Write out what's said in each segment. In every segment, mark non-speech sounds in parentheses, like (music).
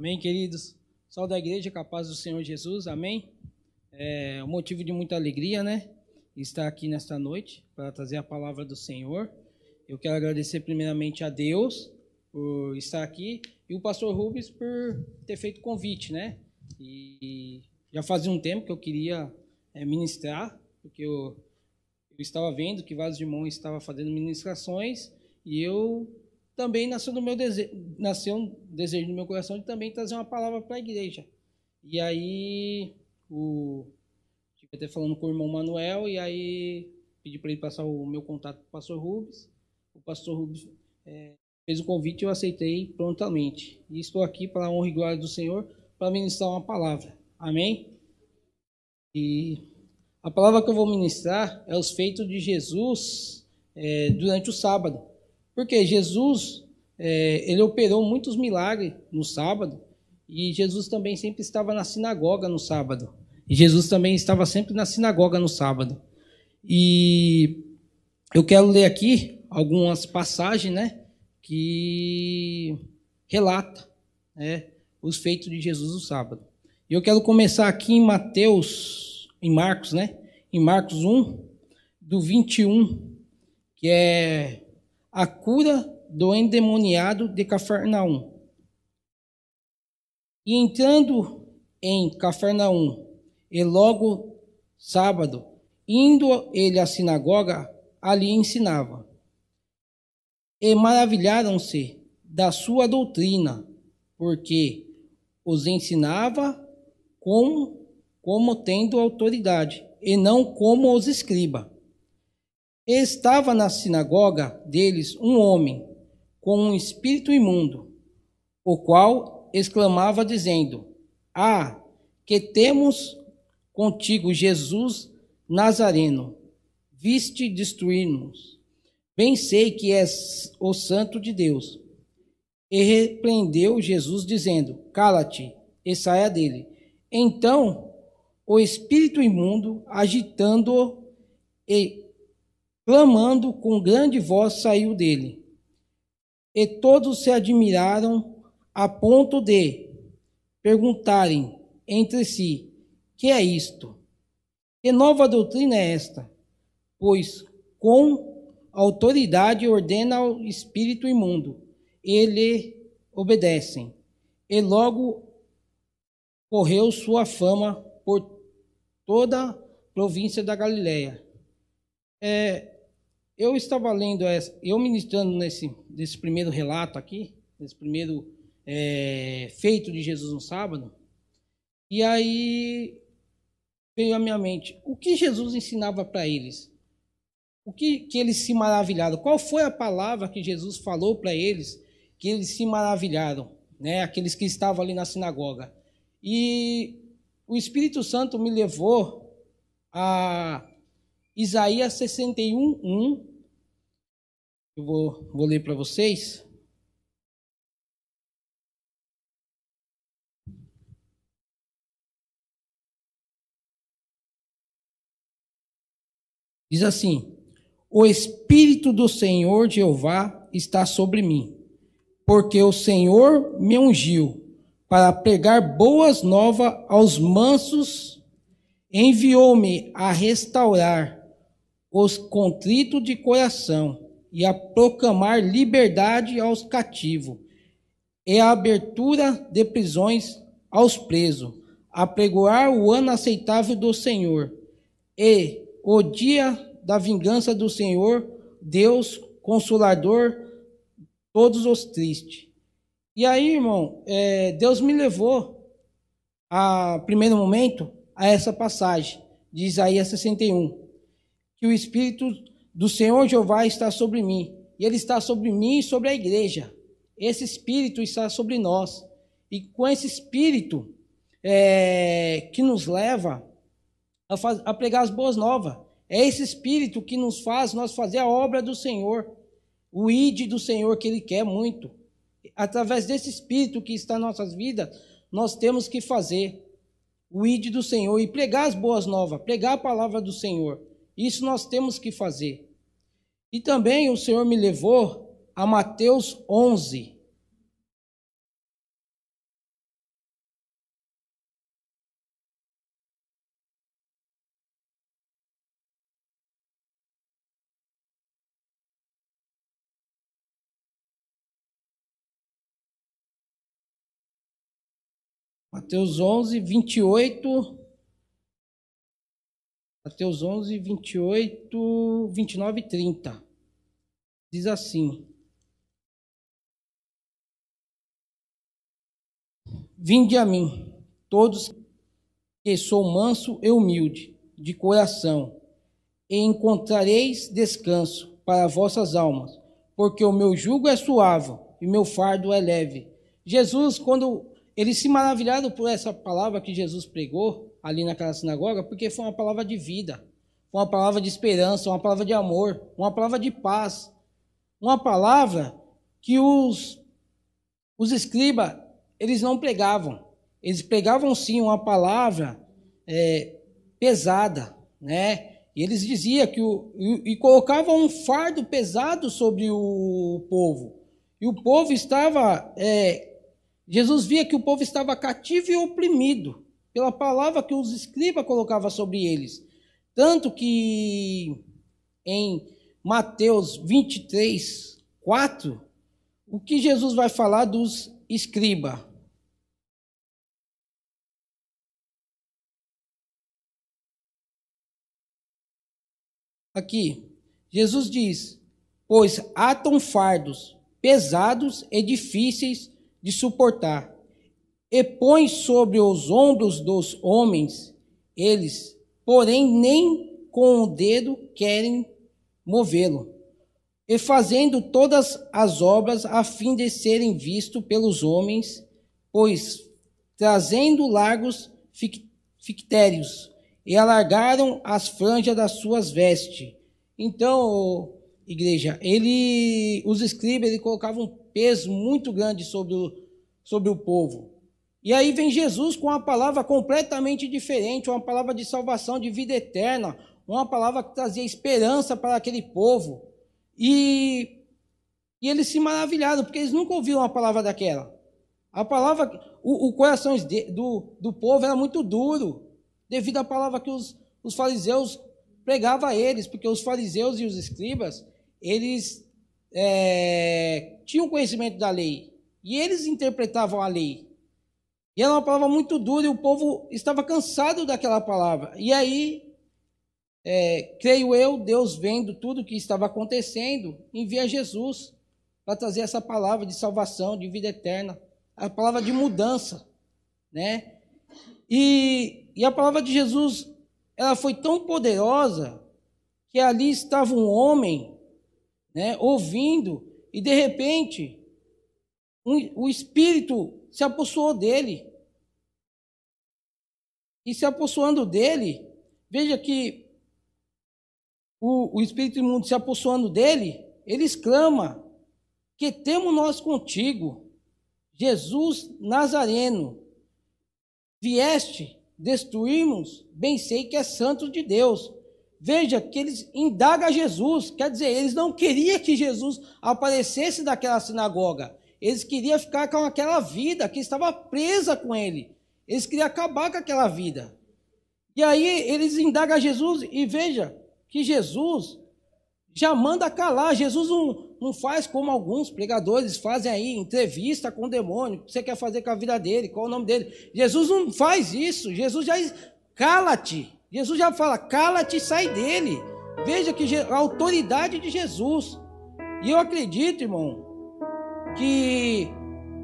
Amém, queridos? Sal da igreja, capaz do Senhor Jesus, amém? É um motivo de muita alegria, né? Estar aqui nesta noite para trazer a palavra do Senhor. Eu quero agradecer primeiramente a Deus por estar aqui e o pastor Rubens por ter feito o convite, né? E já fazia um tempo que eu queria é, ministrar, porque eu, eu estava vendo que vários irmãos estavam fazendo ministrações e eu também nasceu no meu desejo, nasceu um desejo no meu coração de também trazer uma palavra para a igreja. E aí, o, estive até falando com o irmão Manuel, e aí pedi para ele passar o meu contato para o pastor Rubens. O pastor Rubens é, fez o convite e eu aceitei prontamente. E estou aqui para a honra e glória do Senhor para ministrar uma palavra. Amém? E a palavra que eu vou ministrar é os feitos de Jesus é, durante o sábado. Porque Jesus, é, ele operou muitos milagres no sábado, e Jesus também sempre estava na sinagoga no sábado. E Jesus também estava sempre na sinagoga no sábado. E eu quero ler aqui algumas passagens, né, que relata, né, os feitos de Jesus no sábado. E eu quero começar aqui em Mateus, em Marcos, né, em Marcos 1, do 21, que é a cura do endemoniado de Cafarnaum. E entrando em Cafarnaum, e logo sábado, indo ele à sinagoga, ali ensinava. E maravilharam-se da sua doutrina, porque os ensinava como, como tendo autoridade, e não como os escriba. Estava na sinagoga deles um homem com um espírito imundo, o qual exclamava dizendo: Ah, que temos contigo Jesus Nazareno, viste destruir-nos. Bem sei que és o santo de Deus. E repreendeu Jesus dizendo: Cala-te e saia dele. Então o espírito imundo, agitando-o e clamando com grande voz, saiu dele. E todos se admiraram a ponto de perguntarem entre si: Que é isto? Que nova doutrina é esta? Pois com autoridade ordena ao espírito imundo, ele obedecem. E logo correu sua fama por toda a província da Galiléia. É, eu estava lendo, essa, eu ministrando nesse, nesse primeiro relato aqui, nesse primeiro é, feito de Jesus no sábado, e aí veio à minha mente, o que Jesus ensinava para eles? O que, que eles se maravilharam? Qual foi a palavra que Jesus falou para eles que eles se maravilharam? Né? Aqueles que estavam ali na sinagoga. E o Espírito Santo me levou a Isaías 61, 1, eu vou, vou ler para vocês. Diz assim: O Espírito do Senhor Jeová está sobre mim, porque o Senhor me ungiu para pregar boas novas aos mansos, enviou-me a restaurar os contritos de coração e a proclamar liberdade aos cativos, e a abertura de prisões aos presos, a pregoar o ano aceitável do Senhor, e o dia da vingança do Senhor, Deus consolador, todos os tristes. E aí, irmão, é, Deus me levou, a primeiro momento, a essa passagem de Isaías 61, que o Espírito do Senhor Jeová está sobre mim, e ele está sobre mim e sobre a igreja. Esse Espírito está sobre nós. E com esse Espírito é, que nos leva a, faz, a pregar as boas novas. É esse Espírito que nos faz nós fazer a obra do Senhor, o ide do Senhor que Ele quer muito. Através desse Espírito que está em nossas vidas, nós temos que fazer o ide do Senhor e pregar as boas novas, pregar a palavra do Senhor. Isso nós temos que fazer. E também o Senhor me levou a Mateus 11. Mateus 11, 28 Mateus 11, 28, 29 e 30. Diz assim: Vinde a mim, todos que sou manso e humilde de coração, e encontrareis descanso para vossas almas, porque o meu jugo é suave e meu fardo é leve. Jesus, quando eles se maravilharam por essa palavra que Jesus pregou ali naquela sinagoga, porque foi uma palavra de vida, foi uma palavra de esperança, uma palavra de amor, uma palavra de paz, uma palavra que os, os escribas, eles não pregavam. Eles pregavam sim uma palavra é, pesada, né? E eles diziam que o, e, e colocavam um fardo pesado sobre o povo. E o povo estava é, Jesus via que o povo estava cativo e oprimido pela palavra que os escribas colocavam sobre eles. Tanto que em Mateus 23, 4, o que Jesus vai falar dos escribas? Aqui, Jesus diz: Pois atam fardos pesados e difíceis de suportar, e põe sobre os ombros dos homens, eles, porém, nem com o dedo querem movê-lo, e fazendo todas as obras a fim de serem vistos pelos homens, pois trazendo largos fictérios, e alargaram as franjas das suas vestes. Então, igreja, ele, os escribas, ele colocavam peso muito grande sobre o, sobre o povo. E aí vem Jesus com uma palavra completamente diferente, uma palavra de salvação, de vida eterna, uma palavra que trazia esperança para aquele povo. E, e eles se maravilharam, porque eles nunca ouviram uma palavra daquela. A palavra, o, o coração do, do povo era muito duro, devido à palavra que os, os fariseus pregavam a eles, porque os fariseus e os escribas, eles é, tinham conhecimento da lei e eles interpretavam a lei. E era uma palavra muito dura e o povo estava cansado daquela palavra. E aí, é, creio eu, Deus vendo tudo o que estava acontecendo, envia Jesus para trazer essa palavra de salvação, de vida eterna, a palavra de mudança, né? E, e a palavra de Jesus, ela foi tão poderosa que ali estava um homem né, ouvindo, e de repente um, o Espírito se apossuou dele. E se apossuando dele, veja que o, o Espírito imundo se apossuando dele, ele exclama: Que temos nós contigo, Jesus Nazareno, vieste destruirmos, bem sei que é santo de Deus. Veja que eles indagam Jesus, quer dizer, eles não queriam que Jesus aparecesse daquela sinagoga. Eles queriam ficar com aquela vida que estava presa com ele. Eles queriam acabar com aquela vida. E aí eles indagam Jesus e veja que Jesus já manda calar. Jesus não, não faz como alguns pregadores fazem aí, entrevista com o demônio. O que você quer fazer com a vida dele? Qual o nome dele? Jesus não faz isso. Jesus já cala-te. Jesus já fala: cala-te e sai dele. Veja que a autoridade de Jesus. E eu acredito, irmão, que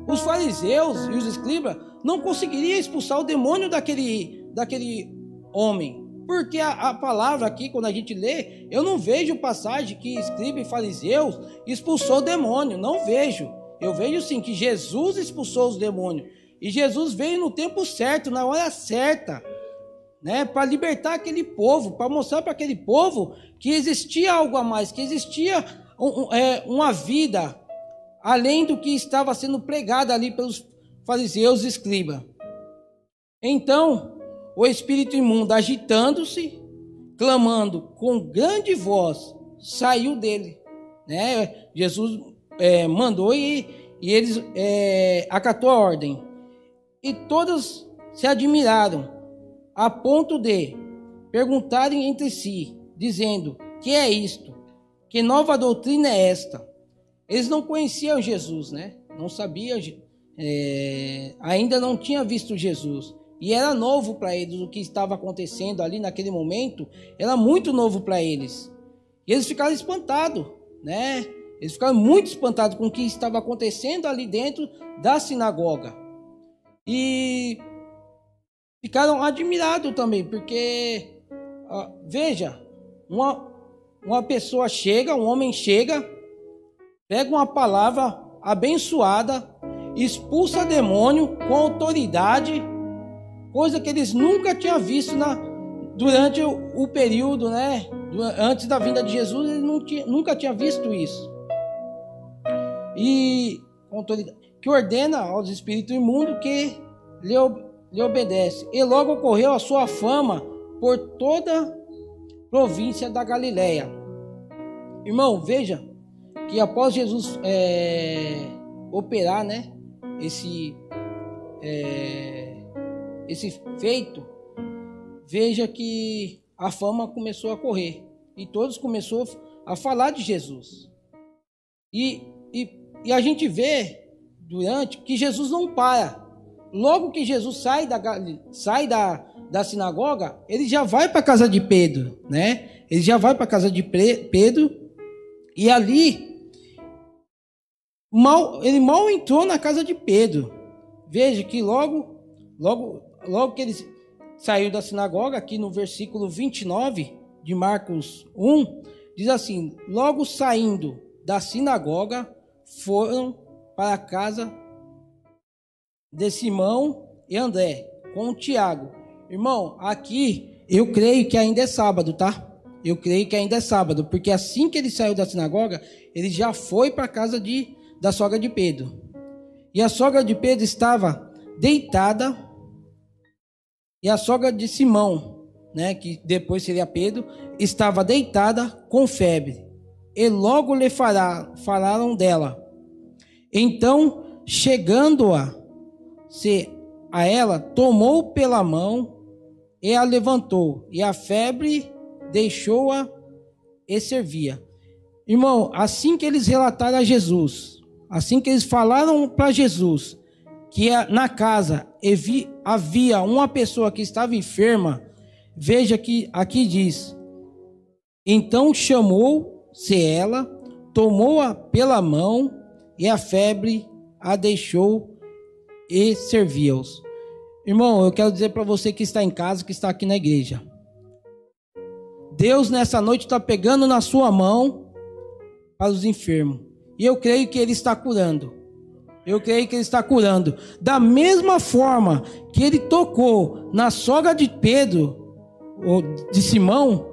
os fariseus e os escribas não conseguiriam expulsar o demônio daquele, daquele homem. Porque a, a, palavra aqui, quando a gente lê, eu não vejo passagem que escriba e fariseus expulsou o demônio. Não vejo. Eu vejo sim que Jesus expulsou os demônios. E Jesus veio no tempo certo, na hora certa né, para libertar aquele povo, para mostrar para aquele povo que existia algo a mais, que existia um, um, é, uma vida além do que estava sendo pregado ali pelos fariseus e escribas. Então, o espírito imundo, agitando-se, clamando com grande voz, saiu dele. Né? Jesus é, mandou e, e eles é, acatou a ordem. E todos se admiraram a ponto de perguntarem entre si, dizendo: Que é isto? Que nova doutrina é esta? Eles não conheciam Jesus, né? Não sabiam é, ainda não tinha visto Jesus. E era novo para eles o que estava acontecendo ali naquele momento, era muito novo para eles. E eles ficaram espantados, né? Eles ficaram muito espantados com o que estava acontecendo ali dentro da sinagoga. E ficaram admirados também, porque, veja, uma, uma pessoa chega, um homem chega, pega uma palavra abençoada, expulsa demônio com autoridade, coisa que eles nunca tinham visto na, durante o, o período, né? Antes da vinda de Jesus, eles tinha, nunca tinham visto isso. E que ordena aos espíritos imundos que lhe, lhe obedece. E logo ocorreu a sua fama por toda a província da Galileia. Irmão, veja que após Jesus é, operar, né, esse é, esse feito, veja que a fama começou a correr e todos começaram a falar de Jesus. E, e, e a gente vê durante que Jesus não para. Logo que Jesus sai da, sai da, da sinagoga, ele já vai para a casa de Pedro, né? Ele já vai para a casa de Pedro e ali mal, ele mal entrou na casa de Pedro. Veja que logo, logo, logo que ele saiu da sinagoga, aqui no versículo 29 de Marcos 1, diz assim: Logo saindo da sinagoga, foram para a casa de Simão e André, com o Tiago. Irmão, aqui eu creio que ainda é sábado, tá? Eu creio que ainda é sábado, porque assim que ele saiu da sinagoga, ele já foi para a casa de, da sogra de Pedro. E a sogra de Pedro estava deitada, e a sogra de Simão, né, que depois seria Pedro, estava deitada com febre. E logo lhe falaram dela. Então, chegando-a se a ela, tomou pela mão e a levantou, e a febre deixou-a e servia. Irmão, assim que eles relataram a Jesus, assim que eles falaram para Jesus que na casa havia uma pessoa que estava enferma, veja que aqui diz: então chamou-se ela, tomou-a pela mão e a febre a deixou e servia-os. Irmão, eu quero dizer para você que está em casa, que está aqui na igreja. Deus nessa noite está pegando na sua mão para os enfermos. E eu creio que Ele está curando. Eu creio que Ele está curando. Da mesma forma que Ele tocou na sogra de Pedro, ou de Simão,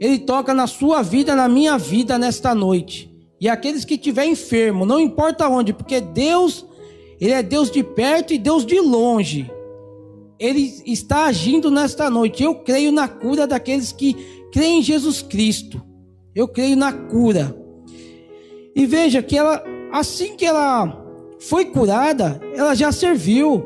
Ele toca na sua vida, na minha vida nesta noite. E aqueles que estiver enfermo, não importa onde, porque Deus, Ele é Deus de perto e Deus de longe. Ele está agindo nesta noite. Eu creio na cura daqueles que creem em Jesus Cristo. Eu creio na cura. E veja que ela, assim que ela foi curada, ela já serviu.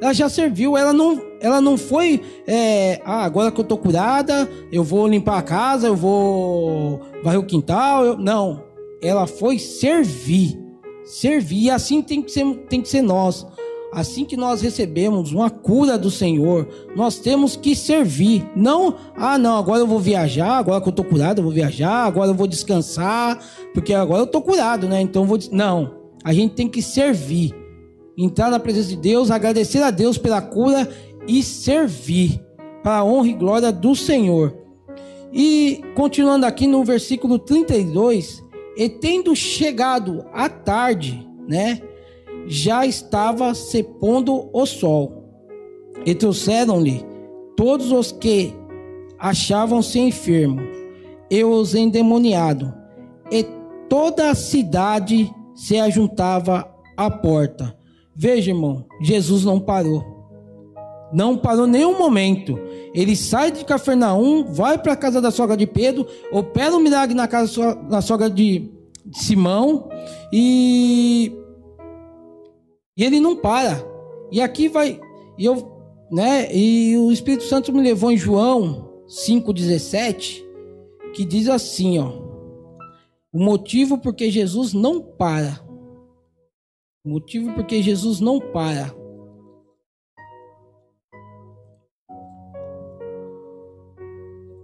Ela já serviu. Ela não, ela não foi, é, ah, agora que eu estou curada, eu vou limpar a casa, eu vou varrer o quintal. Eu, não. Ela foi servir. Servir. E assim tem que ser, tem que ser nós. Assim que nós recebemos uma cura do Senhor, nós temos que servir. Não, ah, não, agora eu vou viajar, agora que eu tô curado, eu vou viajar, agora eu vou descansar, porque agora eu tô curado, né? Então eu vou. Não, a gente tem que servir. Entrar na presença de Deus, agradecer a Deus pela cura e servir para a honra e glória do Senhor. E continuando aqui no versículo 32, e tendo chegado à tarde, né? Já estava se pondo o sol. E trouxeram-lhe todos os que achavam-se enfermos e os endemoniados. E toda a cidade se ajuntava à porta. Veja, irmão, Jesus não parou. Não parou nenhum momento. Ele sai de Cafarnaum, vai para a casa da sogra de Pedro, opera um milagre na casa da sogra de Simão e e ele não para. E aqui vai, e eu, né? E o Espírito Santo me levou em João 5:17, que diz assim, ó: O motivo porque Jesus não para. Motivo porque Jesus não para.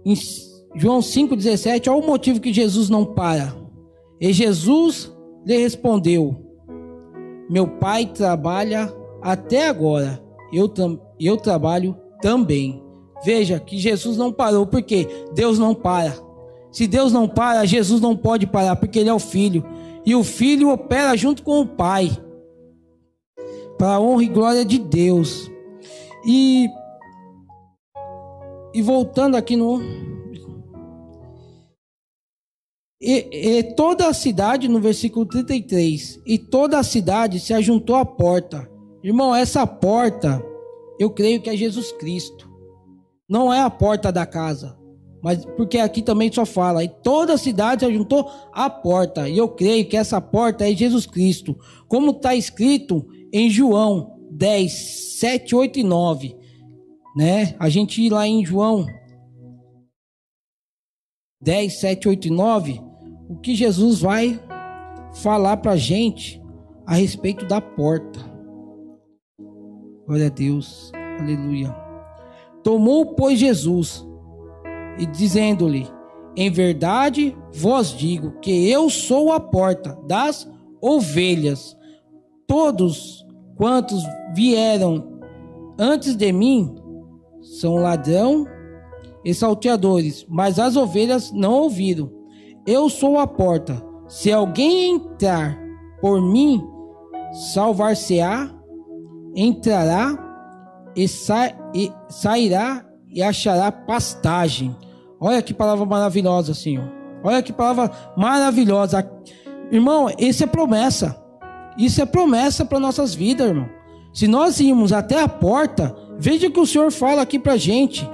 Em João 5,17, olha o motivo que Jesus não para. E Jesus lhe respondeu: Meu pai trabalha até agora, eu, eu trabalho também. Veja que Jesus não parou, porque Deus não para. Se Deus não para, Jesus não pode parar, porque Ele é o Filho. E o Filho opera junto com o Pai, para a honra e glória de Deus. E, e voltando aqui no. E, e toda a cidade, no versículo 33, e toda a cidade se ajuntou à porta. Irmão, essa porta, eu creio que é Jesus Cristo. Não é a porta da casa. Mas porque aqui também só fala, e toda a cidade se juntou à porta. E eu creio que essa porta é Jesus Cristo. Como está escrito em João 10, 7, 8 e 9. Né? A gente ir lá em João 10, 7, 8 e 9. O que Jesus vai falar para a gente a respeito da porta. Glória a Deus. Aleluia. Tomou, pois, Jesus e dizendo-lhe: Em verdade vos digo que eu sou a porta das ovelhas. Todos quantos vieram antes de mim são ladrão e salteadores, mas as ovelhas não ouviram. Eu sou a porta. Se alguém entrar por mim, salvar-se-á, entrará e, sa e sairá e achará pastagem. Olha que palavra maravilhosa, Senhor. Olha que palavra maravilhosa. Irmão, isso é promessa. Isso é promessa para nossas vidas, irmão. Se nós irmos até a porta, veja o que o Senhor fala aqui para gente.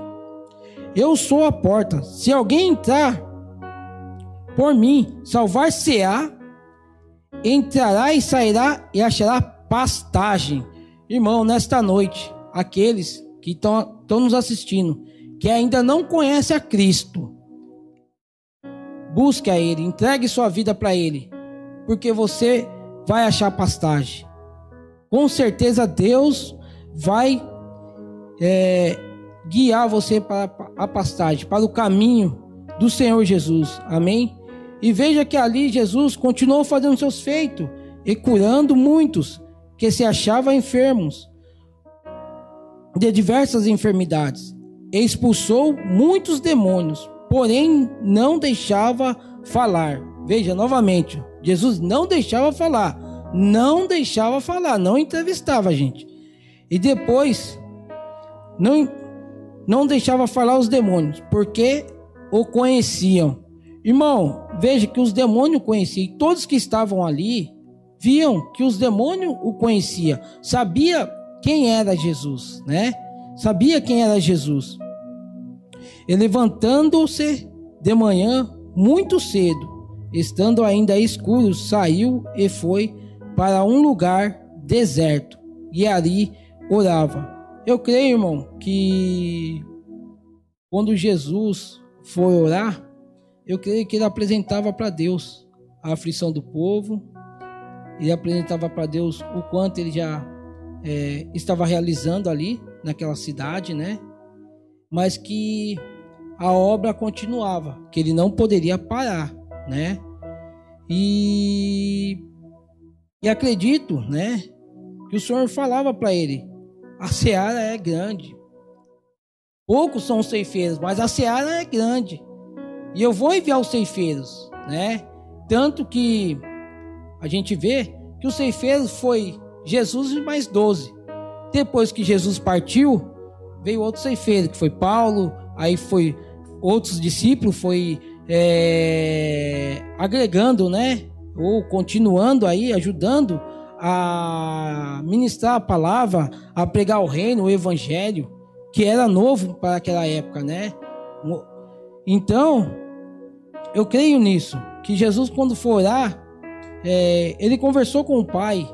Eu sou a porta. Se alguém entrar por mim, salvar-se-á, entrará e sairá e achará pastagem. Irmão, nesta noite, aqueles que estão nos assistindo, que ainda não conhece a Cristo, busque a Ele, entregue sua vida para Ele, porque você vai achar pastagem. Com certeza Deus vai é, guiar você para a pastagem, para o caminho do Senhor Jesus. Amém? E veja que ali Jesus continuou fazendo seus feitos e curando muitos que se achavam enfermos de diversas enfermidades expulsou muitos demônios, porém não deixava falar. Veja novamente, Jesus não deixava falar, não deixava falar, não entrevistava a gente. E depois não não deixava falar os demônios, porque o conheciam. Irmão, veja que os demônios conheciam, e todos que estavam ali viam que os demônios o conheciam, sabia quem era Jesus, né? Sabia quem era Jesus. E levantando-se de manhã muito cedo, estando ainda escuro, saiu e foi para um lugar deserto e ali orava. Eu creio, irmão, que quando Jesus foi orar, eu creio que ele apresentava para Deus a aflição do povo, ele apresentava para Deus o quanto ele já é, estava realizando ali naquela cidade, né? Mas que a obra continuava, que ele não poderia parar, né? E, e acredito, né, que o Senhor falava para ele: a seara é grande. Poucos são os ceifeiros, mas a seara é grande. E eu vou enviar os ceifeiros, né? Tanto que a gente vê que os ceifeiros foi Jesus e mais doze. Depois que Jesus partiu, veio outro ceifeiro, que foi Paulo, aí foi outros discípulos, foi é, agregando, né? Ou continuando aí, ajudando a ministrar a palavra, a pregar o reino, o evangelho, que era novo para aquela época, né? Então, eu creio nisso, que Jesus, quando for orar, é, ele conversou com o Pai,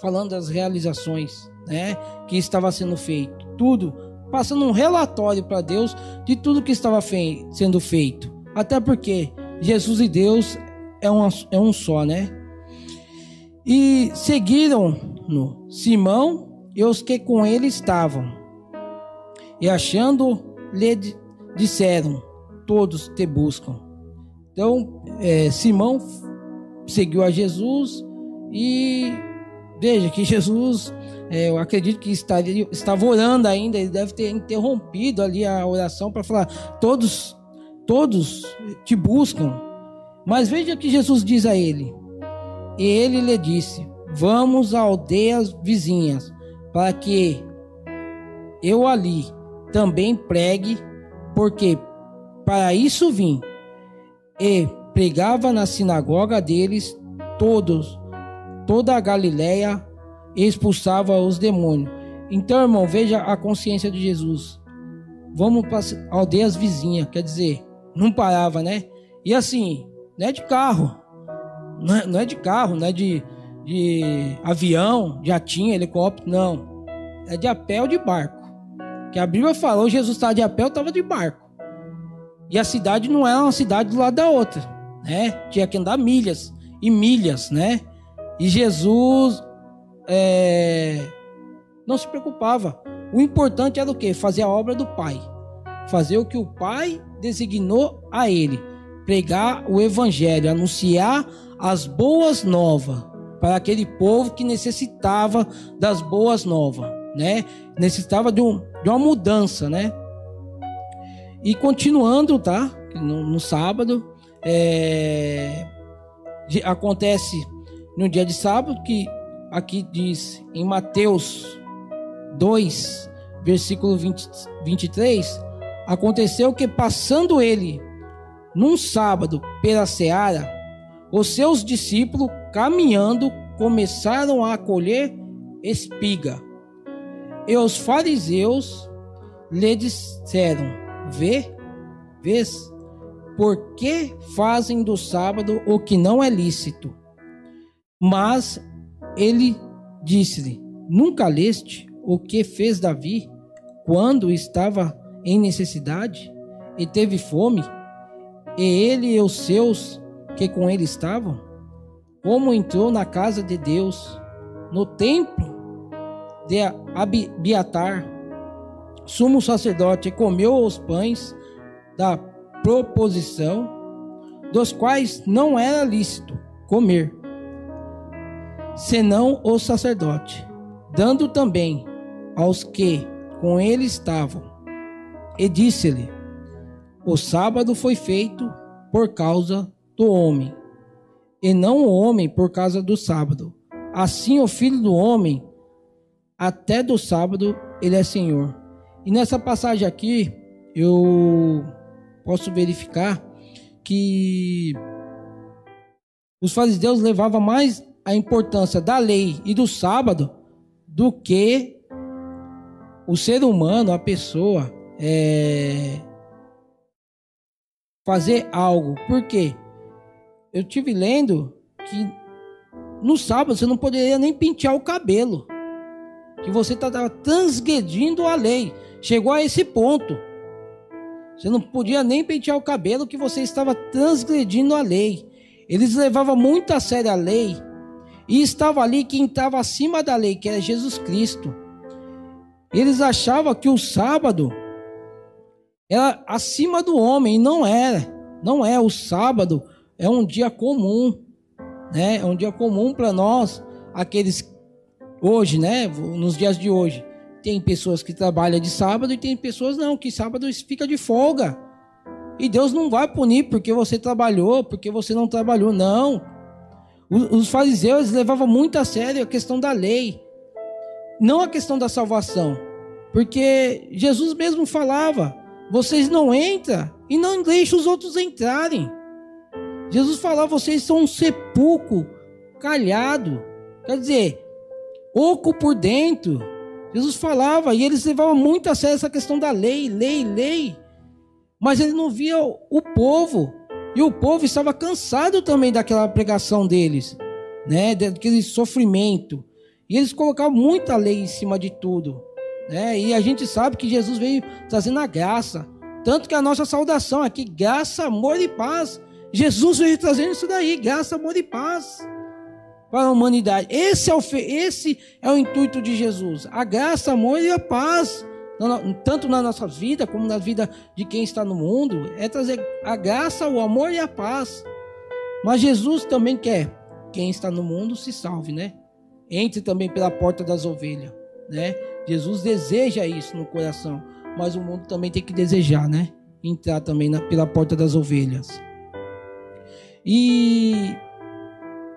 falando das realizações, né? Que estava sendo feito, tudo passando um relatório para Deus de tudo que estava sendo feito. Até porque Jesus e Deus é um, é um só, né? E seguiram-no Simão e os que com ele estavam. E achando-lhe disseram: Todos te buscam. Então, é, Simão seguiu a Jesus e veja que Jesus, é, eu acredito que estaria, estava orando ainda, ele deve ter interrompido ali a oração para falar: Todos, todos te buscam. Mas veja que Jesus diz a ele: E ele lhe disse: Vamos a aldeias vizinhas, para que eu ali também pregue, porque para isso vim. E pregava na sinagoga deles todos, toda a Galiléia e expulsava os demônios. Então, irmão, veja a consciência de Jesus. Vamos para aldeias vizinhas, quer dizer, não parava, né? E assim, não é de carro. Não é, não é de carro, não é de, de avião, jatinho, helicóptero, não. É de a pé ou de barco. Que a Bíblia falou, Jesus estava de a pé ou estava de barco. E a cidade não era uma cidade do lado da outra, né? Tinha que andar milhas e milhas, né? E Jesus é, não se preocupava. O importante era o quê? Fazer a obra do Pai. Fazer o que o Pai designou a ele pregar o evangelho, anunciar as boas novas para aquele povo que necessitava das boas novas, né? Necessitava de, um, de uma mudança, né? E continuando, tá? No, no sábado, é, acontece no dia de sábado que aqui diz em Mateus 2, versículo 20, 23, aconteceu que passando ele num sábado, pela seara, os seus discípulos, caminhando, começaram a colher espiga. E os fariseus lhe disseram: Vê, vês, por que fazem do sábado o que não é lícito? Mas ele disse-lhe: Nunca leste o que fez Davi quando estava em necessidade e teve fome? E ele e os seus que com ele estavam? Como entrou na casa de Deus, no templo de Abiatar, sumo sacerdote, comeu os pães da proposição, dos quais não era lícito comer, senão o sacerdote, dando também aos que com ele estavam. E disse-lhe: o sábado foi feito por causa do homem, e não o homem por causa do sábado. Assim, o filho do homem, até do sábado, ele é senhor. E nessa passagem aqui, eu posso verificar que os fariseus levavam mais a importância da lei e do sábado do que o ser humano, a pessoa, é, fazer algo. Por quê? Eu tive lendo que no sábado você não poderia nem pentear o cabelo. Que você estava transgredindo a lei. Chegou a esse ponto. Você não podia nem pentear o cabelo que você estava transgredindo a lei. Eles levavam muito a sério a lei. E estava ali quem estava acima da lei, que era Jesus Cristo. Eles achavam que o sábado era acima do homem, e não era. Não é. O sábado é um dia comum, né? É um dia comum para nós, aqueles hoje, né? Nos dias de hoje. Tem pessoas que trabalham de sábado e tem pessoas não, que sábado fica de folga. E Deus não vai punir porque você trabalhou, porque você não trabalhou, não. Os fariseus levavam muito a sério a questão da lei, não a questão da salvação. Porque Jesus mesmo falava: vocês não entram e não deixam os outros entrarem. Jesus falava: vocês são um sepulcro calhado. Quer dizer, oco por dentro. Jesus falava e eles levavam muito a sério essa questão da lei, lei, lei. Mas ele não via o povo. E o povo estava cansado também daquela pregação deles, né? Daquele sofrimento. E eles colocavam muita lei em cima de tudo. Né? E a gente sabe que Jesus veio trazendo a graça. Tanto que a nossa saudação aqui, graça, amor e paz. Jesus veio trazendo isso daí, graça, amor e paz. Para a humanidade. Esse é o, esse é o intuito de Jesus. A graça, amor e a paz. Tanto na nossa vida como na vida de quem está no mundo. É trazer a graça, o amor e a paz. Mas Jesus também quer quem está no mundo se salve, né? Entre também pela porta das ovelhas, né? Jesus deseja isso no coração, mas o mundo também tem que desejar, né? Entrar também na, pela porta das ovelhas. E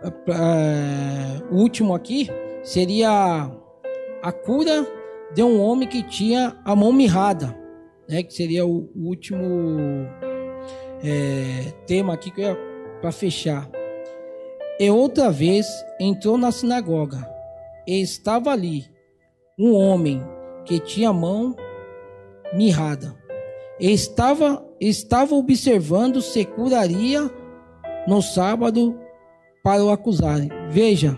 uh, o último aqui seria a cura de um homem que tinha a mão mirrada, né? Que seria o, o último é, tema aqui que eu para fechar. E outra vez entrou na sinagoga e estava ali um homem que tinha a mão mirrada. E estava, estava observando se curaria no sábado para o acusarem. Veja,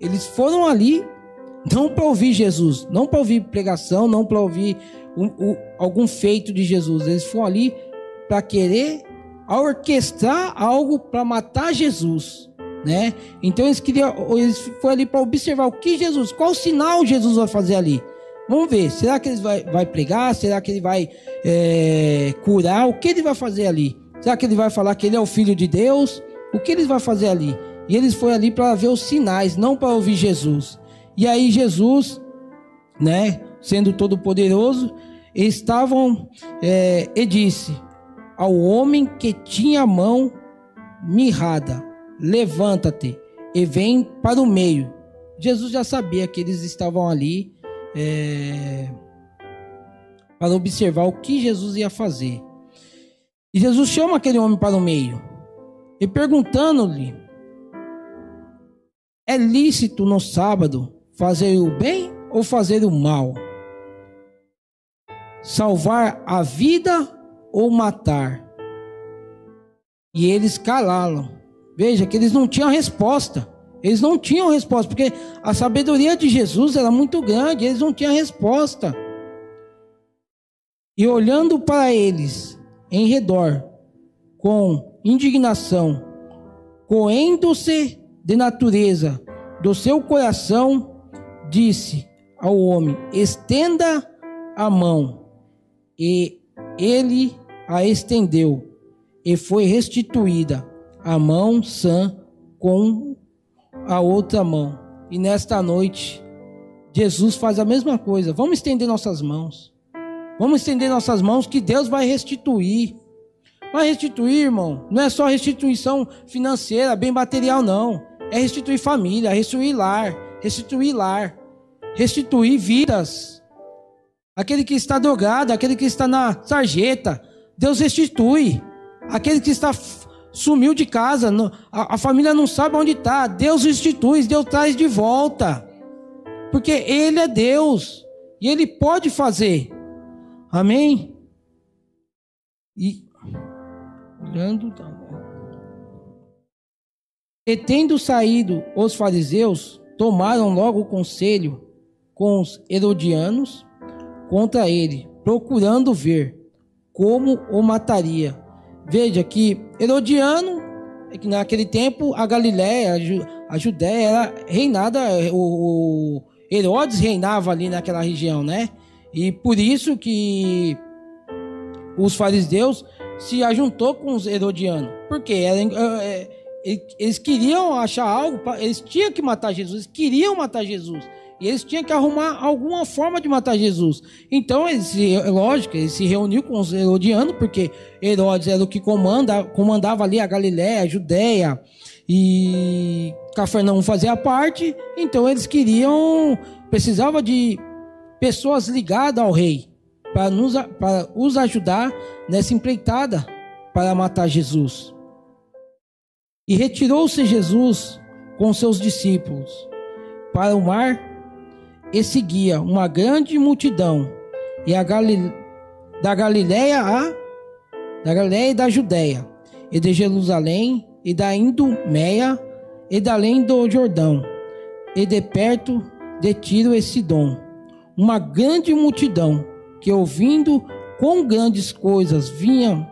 eles foram ali não para ouvir Jesus, não para ouvir pregação, não para ouvir um, um, algum feito de Jesus. Eles foram ali para querer orquestrar algo para matar Jesus né? Então eles queriam, eles foi ali para observar o que Jesus, qual sinal Jesus vai fazer ali. Vamos ver, será que ele vai, vai pregar? Será que ele vai é, curar? O que ele vai fazer ali? Será que ele vai falar que ele é o filho de Deus? O que ele vai fazer ali? E eles foram ali para ver os sinais, não para ouvir Jesus. E aí Jesus, né, sendo todo poderoso, estavam é, e disse ao homem que tinha a mão mirrada levanta-te e vem para o meio. Jesus já sabia que eles estavam ali é, para observar o que Jesus ia fazer. E Jesus chama aquele homem para o meio e perguntando-lhe: É lícito no sábado fazer o bem ou fazer o mal? Salvar a vida ou matar? E eles calaram. Veja que eles não tinham resposta. Eles não tinham resposta, porque a sabedoria de Jesus era muito grande, eles não tinham resposta. E olhando para eles em redor, com indignação, coendo-se de natureza do seu coração, disse ao homem: Estenda a mão. E ele a estendeu, e foi restituída a mão sã com a outra mão. E nesta noite, Jesus faz a mesma coisa. Vamos estender nossas mãos. Vamos estender nossas mãos que Deus vai restituir. Vai restituir, irmão. Não é só restituição financeira, bem material, não. É restituir família, restituir lar, restituir lar, restituir vidas. Aquele que está drogado, aquele que está na sarjeta, Deus restitui. Aquele que está sumiu de casa, a, família não sabe onde está. Deus institui, Deus traz de volta. Porque Ele é Deus e Ele pode fazer. Amém? E Tá e tendo saído os fariseus, tomaram logo conselho com os herodianos contra ele, procurando ver como o mataria Veja que Herodiano, é que naquele tempo a Galiléia, a Judéia era reinada, o Herodes reinava ali naquela região, né? E por isso que os fariseus se ajuntou com os herodianos. Porque é, eles queriam achar algo, eles tinham que matar Jesus, eles queriam matar Jesus. E eles tinham que arrumar alguma forma de matar Jesus. Então, eles, lógico, ele se reuniu com os herodianos, porque Herodes era o que comanda, comandava ali a Galiléia, a Judéia, e Cafarnaum fazia parte. Então, eles queriam, precisava de pessoas ligadas ao rei, para, nos, para os ajudar nessa empreitada para matar Jesus. E retirou-se Jesus com seus discípulos para o mar e seguia uma grande multidão e a Galile... da Galiléia a da Galiléia e da Judéia e de Jerusalém e da Idumeia e da além do Jordão e de perto de Tiro e Sidom uma grande multidão que ouvindo quão grandes coisas vinham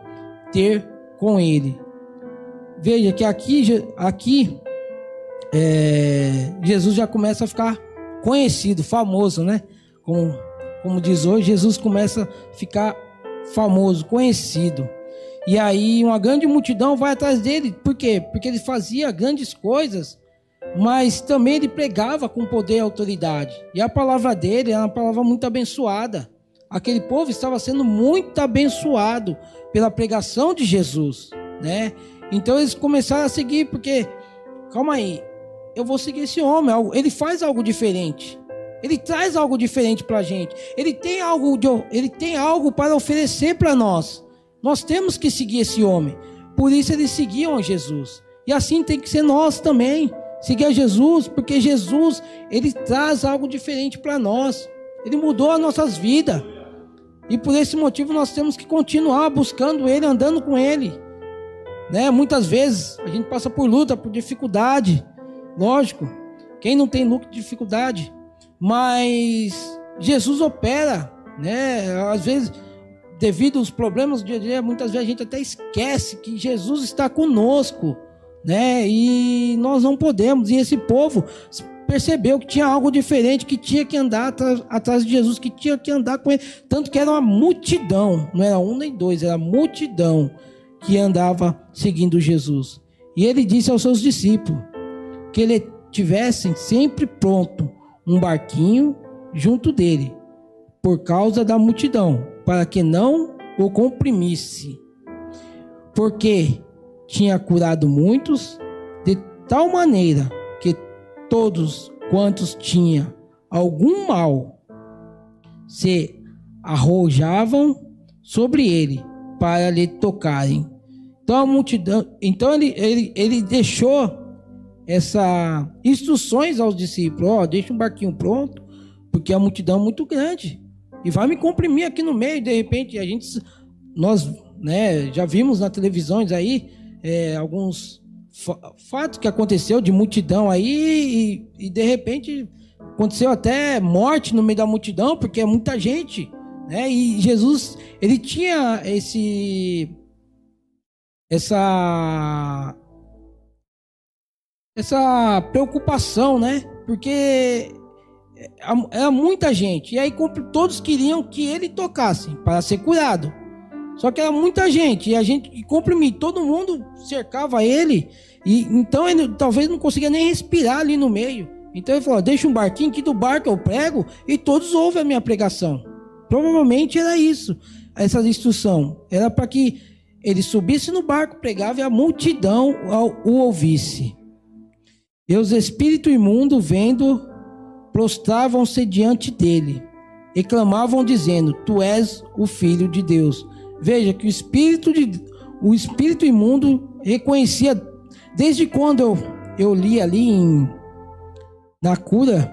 ter com ele veja que aqui aqui é, Jesus já começa a ficar conhecido, famoso, né? Como, como diz hoje, Jesus começa a ficar famoso, conhecido. E aí uma grande multidão vai atrás dele. Por quê? Porque ele fazia grandes coisas, mas também ele pregava com poder e autoridade. E a palavra dele era uma palavra muito abençoada. Aquele povo estava sendo muito abençoado pela pregação de Jesus, né? Então eles começaram a seguir porque calma aí, eu vou seguir esse homem, ele faz algo diferente. Ele traz algo diferente para a gente. Ele tem algo, de, ele tem algo para oferecer para nós. Nós temos que seguir esse homem. Por isso eles seguiam a Jesus. E assim tem que ser nós também. Seguir a Jesus, porque Jesus, ele traz algo diferente para nós. Ele mudou as nossas vidas. E por esse motivo nós temos que continuar buscando ele, andando com ele. Né? Muitas vezes a gente passa por luta, por dificuldade. Lógico. Quem não tem luta, dificuldade. Mas Jesus opera, né? Às vezes devido aos problemas do dia a dia, muitas vezes a gente até esquece que Jesus está conosco, né? E nós não podemos. E esse povo percebeu que tinha algo diferente, que tinha que andar atrás, de Jesus, que tinha que andar com ele. Tanto que era uma multidão, não era um nem dois, era multidão que andava seguindo Jesus. E ele disse aos seus discípulos que ele tivessem sempre pronto um barquinho junto dele, por causa da multidão, para que não o comprimisse, porque tinha curado muitos de tal maneira todos quantos tinham algum mal se arrojavam sobre ele para lhe tocarem. Então a multidão, então ele, ele, ele deixou essa instruções aos discípulos, ó, oh, deixa um barquinho pronto, porque a multidão é muito grande e vai me comprimir aqui no meio. De repente, a gente, nós, né, já vimos na televisões aí é, alguns fatos que aconteceu de multidão aí e, e, de repente aconteceu até morte no meio da multidão porque é muita gente, né? E Jesus ele tinha esse essa essa preocupação, né? Porque era muita gente. E aí todos queriam que ele tocasse para ser curado. Só que era muita gente. E a gente comprimia, todo mundo cercava ele. E então ele talvez não conseguia nem respirar ali no meio. Então ele falou: deixa um barquinho que do barco eu prego e todos ouvem a minha pregação. Provavelmente era isso, essa instrução. Era para que ele subisse no barco, pregava e a multidão o ouvisse. E os espíritos imundos, vendo prostravam-se diante dele e clamavam dizendo: Tu és o filho de Deus. Veja que o espírito de o espírito imundo reconhecia desde quando eu, eu li ali em, na cura,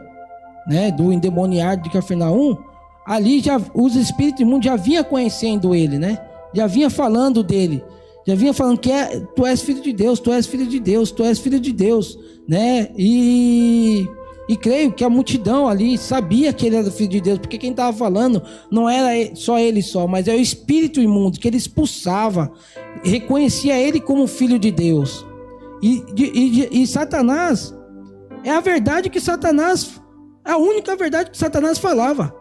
né, do endemoniado de Cafarnaum, ali já os espíritos imundos já vinha conhecendo ele, né? Já vinha falando dele. Já vinha falando que é, tu és filho de Deus, tu és filho de Deus, tu és filho de Deus, né? E e creio que a multidão ali sabia que ele era filho de Deus, porque quem estava falando não era só ele só, mas é o espírito imundo que ele expulsava, reconhecia ele como filho de Deus. E, e, e, Satanás, é a verdade que Satanás, a única verdade que Satanás falava.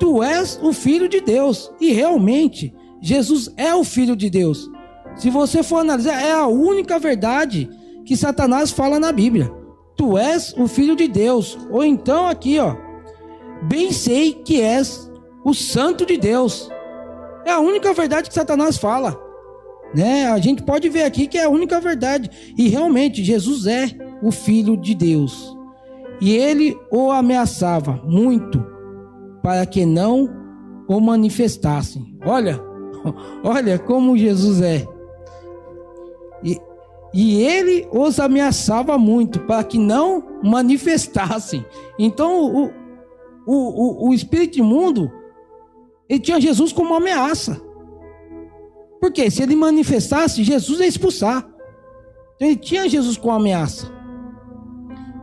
Tu és o filho de Deus. E realmente, Jesus é o filho de Deus. Se você for analisar, é a única verdade que Satanás fala na Bíblia tu és o filho de Deus. Ou então aqui, ó, bem sei que és o santo de Deus. É a única verdade que Satanás fala. Né? A gente pode ver aqui que é a única verdade. E realmente Jesus é o filho de Deus. E ele o ameaçava muito para que não o manifestassem. Olha, (laughs) olha como Jesus é. E ele os ameaçava muito para que não manifestassem. Então, o, o, o, o espírito imundo, ele tinha Jesus como uma ameaça. Porque se ele manifestasse, Jesus ia expulsar. Então, ele tinha Jesus como ameaça.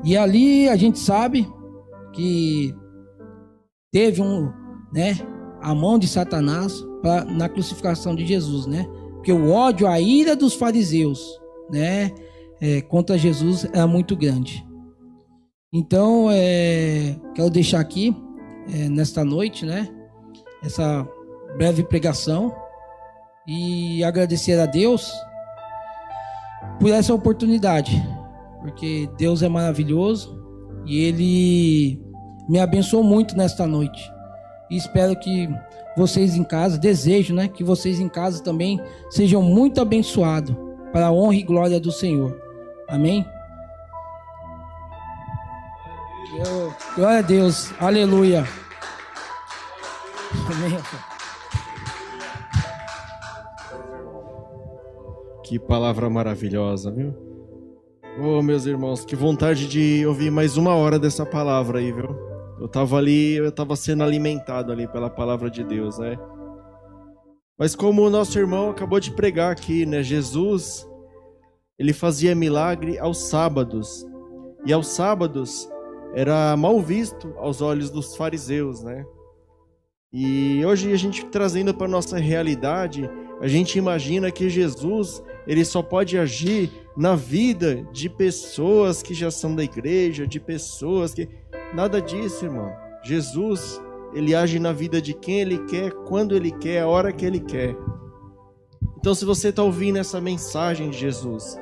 E ali a gente sabe que teve um, né, a mão de Satanás pra, na crucificação de Jesus, né? Porque o ódio, a ira dos fariseus né? é, contra Jesus era muito grande. Então, é, quero deixar aqui, é, nesta noite, né, essa breve pregação e agradecer a Deus por essa oportunidade, porque Deus é maravilhoso e Ele me abençoou muito nesta noite. E espero que vocês em casa, desejo, né, que vocês em casa também sejam muito abençoados para a honra e glória do Senhor. Amém? Glória a Deus, aleluia. Amém. Que palavra maravilhosa, viu? Oh, meus irmãos, que vontade de ouvir mais uma hora dessa palavra aí, viu? Eu tava ali, eu tava sendo alimentado ali pela palavra de Deus, né? Mas como o nosso irmão acabou de pregar aqui, né? Jesus, ele fazia milagre aos sábados. E aos sábados era mal visto aos olhos dos fariseus, né? E hoje a gente trazendo para nossa realidade, a gente imagina que Jesus ele só pode agir na vida de pessoas que já são da igreja, de pessoas que. Nada disso, irmão. Jesus, ele age na vida de quem ele quer, quando ele quer, a hora que ele quer. Então, se você está ouvindo essa mensagem de Jesus,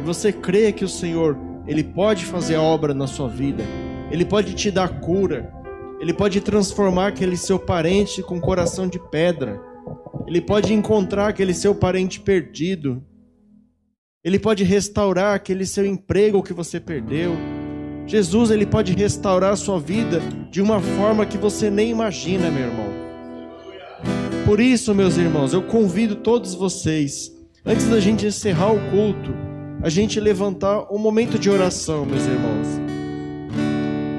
e você crê que o Senhor, ele pode fazer a obra na sua vida, ele pode te dar cura, ele pode transformar aquele seu parente com coração de pedra ele pode encontrar aquele seu parente perdido. Ele pode restaurar aquele seu emprego que você perdeu. Jesus, ele pode restaurar a sua vida de uma forma que você nem imagina, meu irmão. Por isso, meus irmãos, eu convido todos vocês, antes da gente encerrar o culto, a gente levantar um momento de oração, meus irmãos.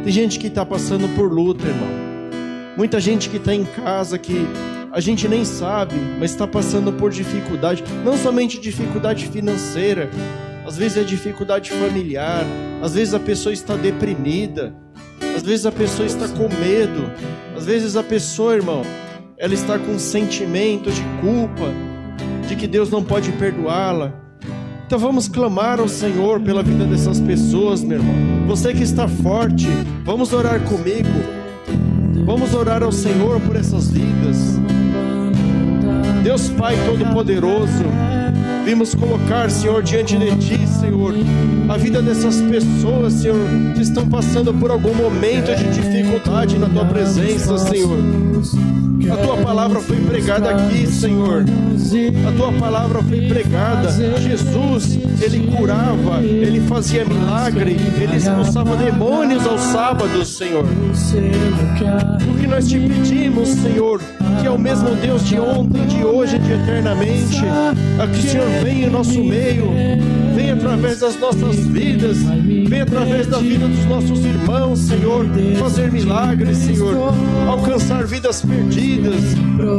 Tem gente que está passando por luta, irmão. Muita gente que está em casa que a gente nem sabe, mas está passando por dificuldade, não somente dificuldade financeira, às vezes é dificuldade familiar, às vezes a pessoa está deprimida, às vezes a pessoa está com medo, às vezes a pessoa, irmão, ela está com um sentimento de culpa, de que Deus não pode perdoá-la. Então vamos clamar ao Senhor pela vida dessas pessoas, meu irmão. Você que está forte, vamos orar comigo. Vamos orar ao Senhor por essas vidas. Deus Pai Todo-Poderoso, vimos colocar, Senhor, diante de Ti, Senhor, a vida dessas pessoas, Senhor, que estão passando por algum momento de dificuldade na Tua presença, Senhor. A Tua palavra foi pregada aqui, Senhor. A Tua palavra foi pregada. Jesus, Ele curava, Ele fazia milagre, Ele expulsava demônios aos sábados, Senhor. O que nós te pedimos, Senhor, que é o mesmo Deus de ontem, de hoje e de eternamente, a que o Senhor venha em nosso meio, venha através das nossas vidas, venha através da vida dos nossos irmãos, Senhor, fazer milagres, Senhor, alcançar vidas perdidas,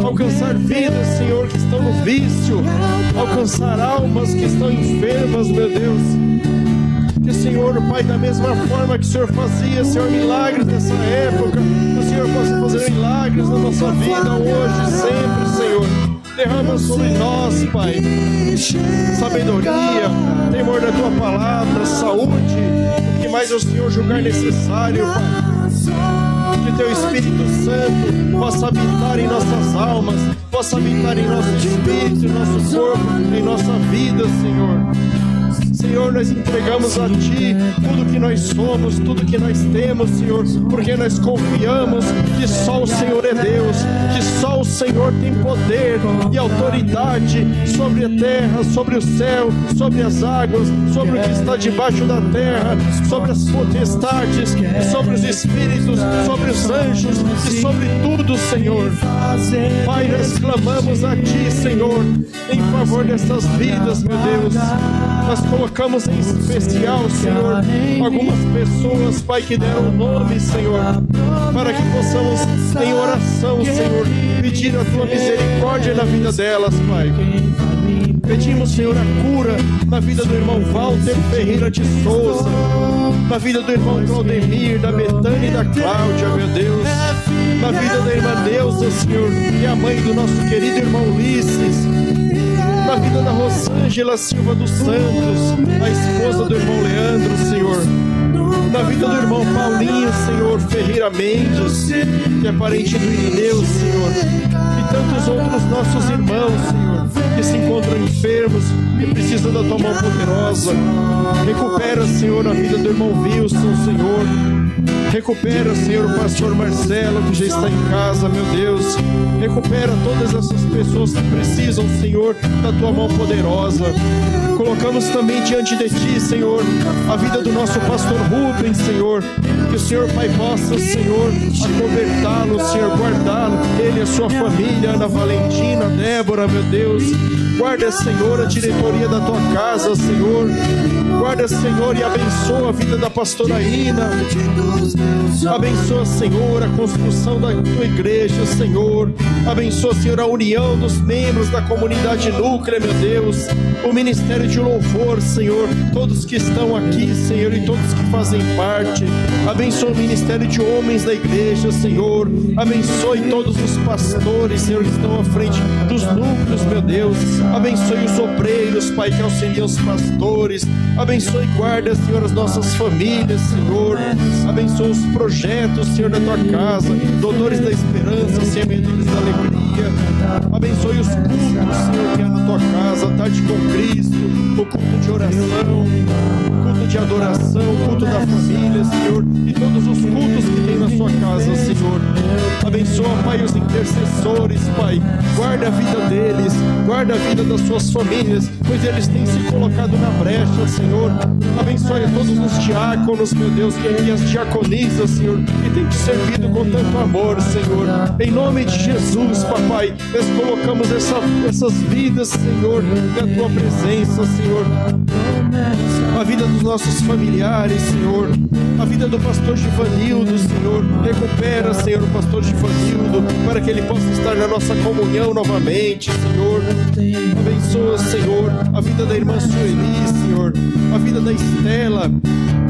alcançar vidas, Senhor, que estão no vício, alcançar almas que estão enfermas, meu Deus. Que Senhor, Pai, da mesma forma que o Senhor fazia, Senhor, milagres nessa época, que o Senhor possa fazer milagres na nossa vida hoje, sempre, Senhor. Derrama sobre nós, Pai, sabedoria, temor da tua palavra, saúde, o que mais o Senhor julgar necessário, Pai. Que teu Espírito Santo possa habitar em nossas almas, possa habitar em nosso espírito, em nosso corpo, em nossa vida, Senhor. Senhor, nós entregamos a Ti tudo que nós somos, tudo que nós temos, Senhor, porque nós confiamos que só o Senhor é Deus, que só o Senhor tem poder e autoridade sobre a terra, sobre o céu, sobre as águas, sobre o que está debaixo da terra, sobre as potestades, sobre os espíritos, sobre os anjos e sobre tudo, Senhor. Pai, nós clamamos a Ti, Senhor, em favor dessas vidas, meu Deus. Nós colocamos em especial, Senhor, algumas pessoas, Pai, que deram nome, Senhor, para que possamos, em oração, Senhor, pedir a tua misericórdia na vida delas, Pai. Pedimos, Senhor, a cura na vida do irmão Walter Ferreira de Souza, na vida do irmão Claudemir, da Betânia e da Cláudia, meu Deus, na vida da irmã Neuza, Senhor, e a mãe do nosso querido irmão Ulisses na vida da Rosângela Silva dos Santos, a esposa do irmão Leandro, Senhor. Na vida do irmão Paulinho, Senhor, Ferreira Mendes, que é parente do Irineu, Senhor. E tantos outros nossos irmãos, Senhor, que se encontram enfermos, que precisam da tua mão poderosa. Recupera, Senhor, a vida do irmão Wilson, Senhor. Recupera, Senhor, o pastor Marcelo, que já está em casa, meu Deus. Recupera todas essas pessoas que precisam, Senhor, da tua mão poderosa. Colocamos também diante de ti, Senhor, a vida do nosso pastor Rubens, Senhor. Que o Senhor Pai possa, Senhor, acobertá-lo, Senhor, guardá-lo, ele e a sua família, Ana Valentina, Débora, meu Deus. Guarda, Senhor, a diretoria da tua casa, Senhor. Guarda, Senhor, e abençoa a vida da pastora Ina. Abençoa, Senhor, a construção da tua igreja, Senhor. Abençoa, Senhor, a união dos membros da comunidade núclea, meu Deus. O ministério de louvor, Senhor. Todos que estão aqui, Senhor, e todos que fazem parte. Abençoa o ministério de homens da igreja, Senhor. Abençoe todos os pastores, Senhor, que estão à frente dos núcleos, meu Deus. Abençoe os obreiros, Pai, que auxiliam os pastores. Abençoe e guarda, Senhor, as nossas famílias, Senhor. Abençoa os projetos, Senhor, da tua casa. Doutores da esperança, semeadores da alegria. Abençoe os cultos, Senhor, que é na tua casa. Tarde com Cristo, o culto de oração, culto de adoração, culto da família, Senhor. E todos os cultos que tem na sua casa, Senhor. Abençoa, Pai, os intercessores, Pai. Guarda a vida deles, guarda a vida das suas famílias, pois eles têm se colocado na brecha, Senhor. Abençoe todos os diáconos, meu Deus, e as diaconisas, Senhor, que têm te servido com tanto amor, Senhor. Em nome de Jesus, papai, nós colocamos essa, essas vidas, Senhor, na tua presença, Senhor. A vida dos nossos familiares, Senhor. A vida do pastor Givanildo, Senhor. Recupera, Senhor, o pastor Givanildo, para que ele possa estar na nossa comunhão novamente, Senhor. Abençoa, Senhor, a vida da irmã Sueli, Senhor. A vida da Estela,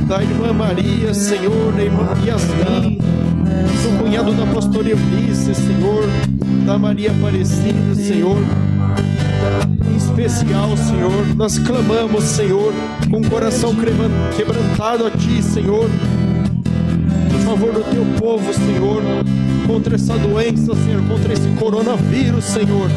da irmã Maria, Senhor, da irmã Yasmin, do cunhado da pastora Eunice, Senhor, da Maria Aparecida, Senhor. Em especial, Senhor, nós clamamos, Senhor, com o coração quebrantado a Ti, Senhor, em favor do Teu povo, Senhor, contra essa doença, Senhor, contra esse coronavírus, Senhor.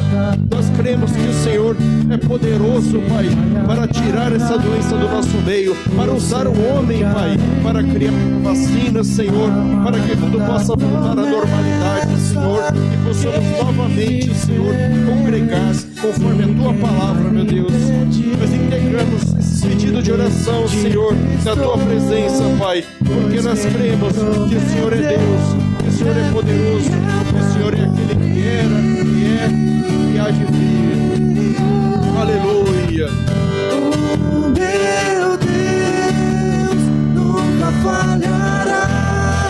Nós cremos que o Senhor é poderoso, Pai, para tirar essa doença do nosso meio, para usar o homem, Pai, para criar vacina, Senhor, para que tudo possa voltar à normalidade, Senhor, e possamos novamente, Senhor, congregar conforme a tua palavra, meu Deus. Nós integramos esse pedido de oração, Senhor, na tua presença, Pai, porque nós cremos que o Senhor é Deus que o Senhor é poderoso, que o Senhor é aquele que era, que é e de vir. Aleluia. Oh, meu Deus, nunca falhará.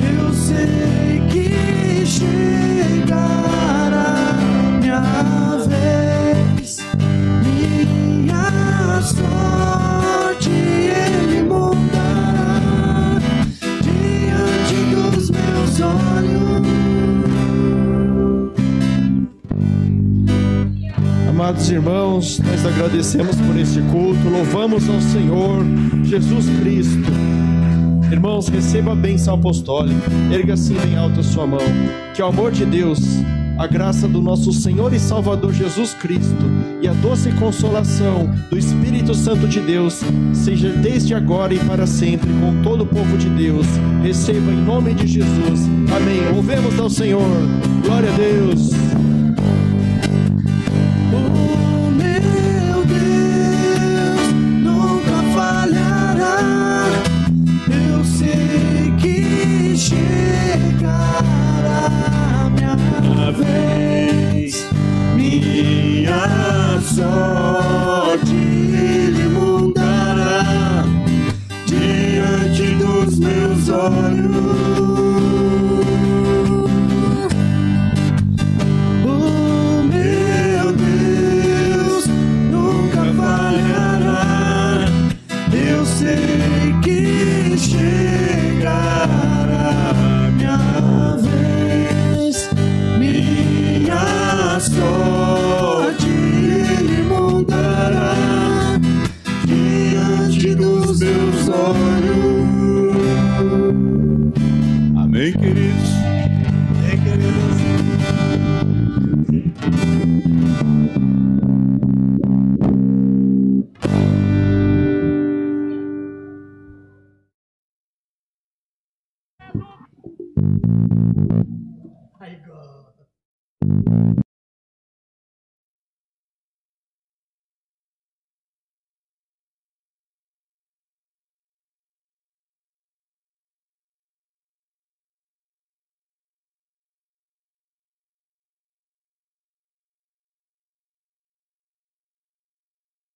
Eu sei que chegará Amados irmãos, nós agradecemos por este culto, louvamos ao Senhor Jesus Cristo. Irmãos, receba a bênção apostólica, erga assim bem alto a sua mão. Que o amor de Deus, a graça do nosso Senhor e Salvador Jesus Cristo e a doce consolação do Espírito Santo de Deus seja desde agora e para sempre com todo o povo de Deus. Receba em nome de Jesus. Amém. Louvemos ao Senhor. Glória a Deus.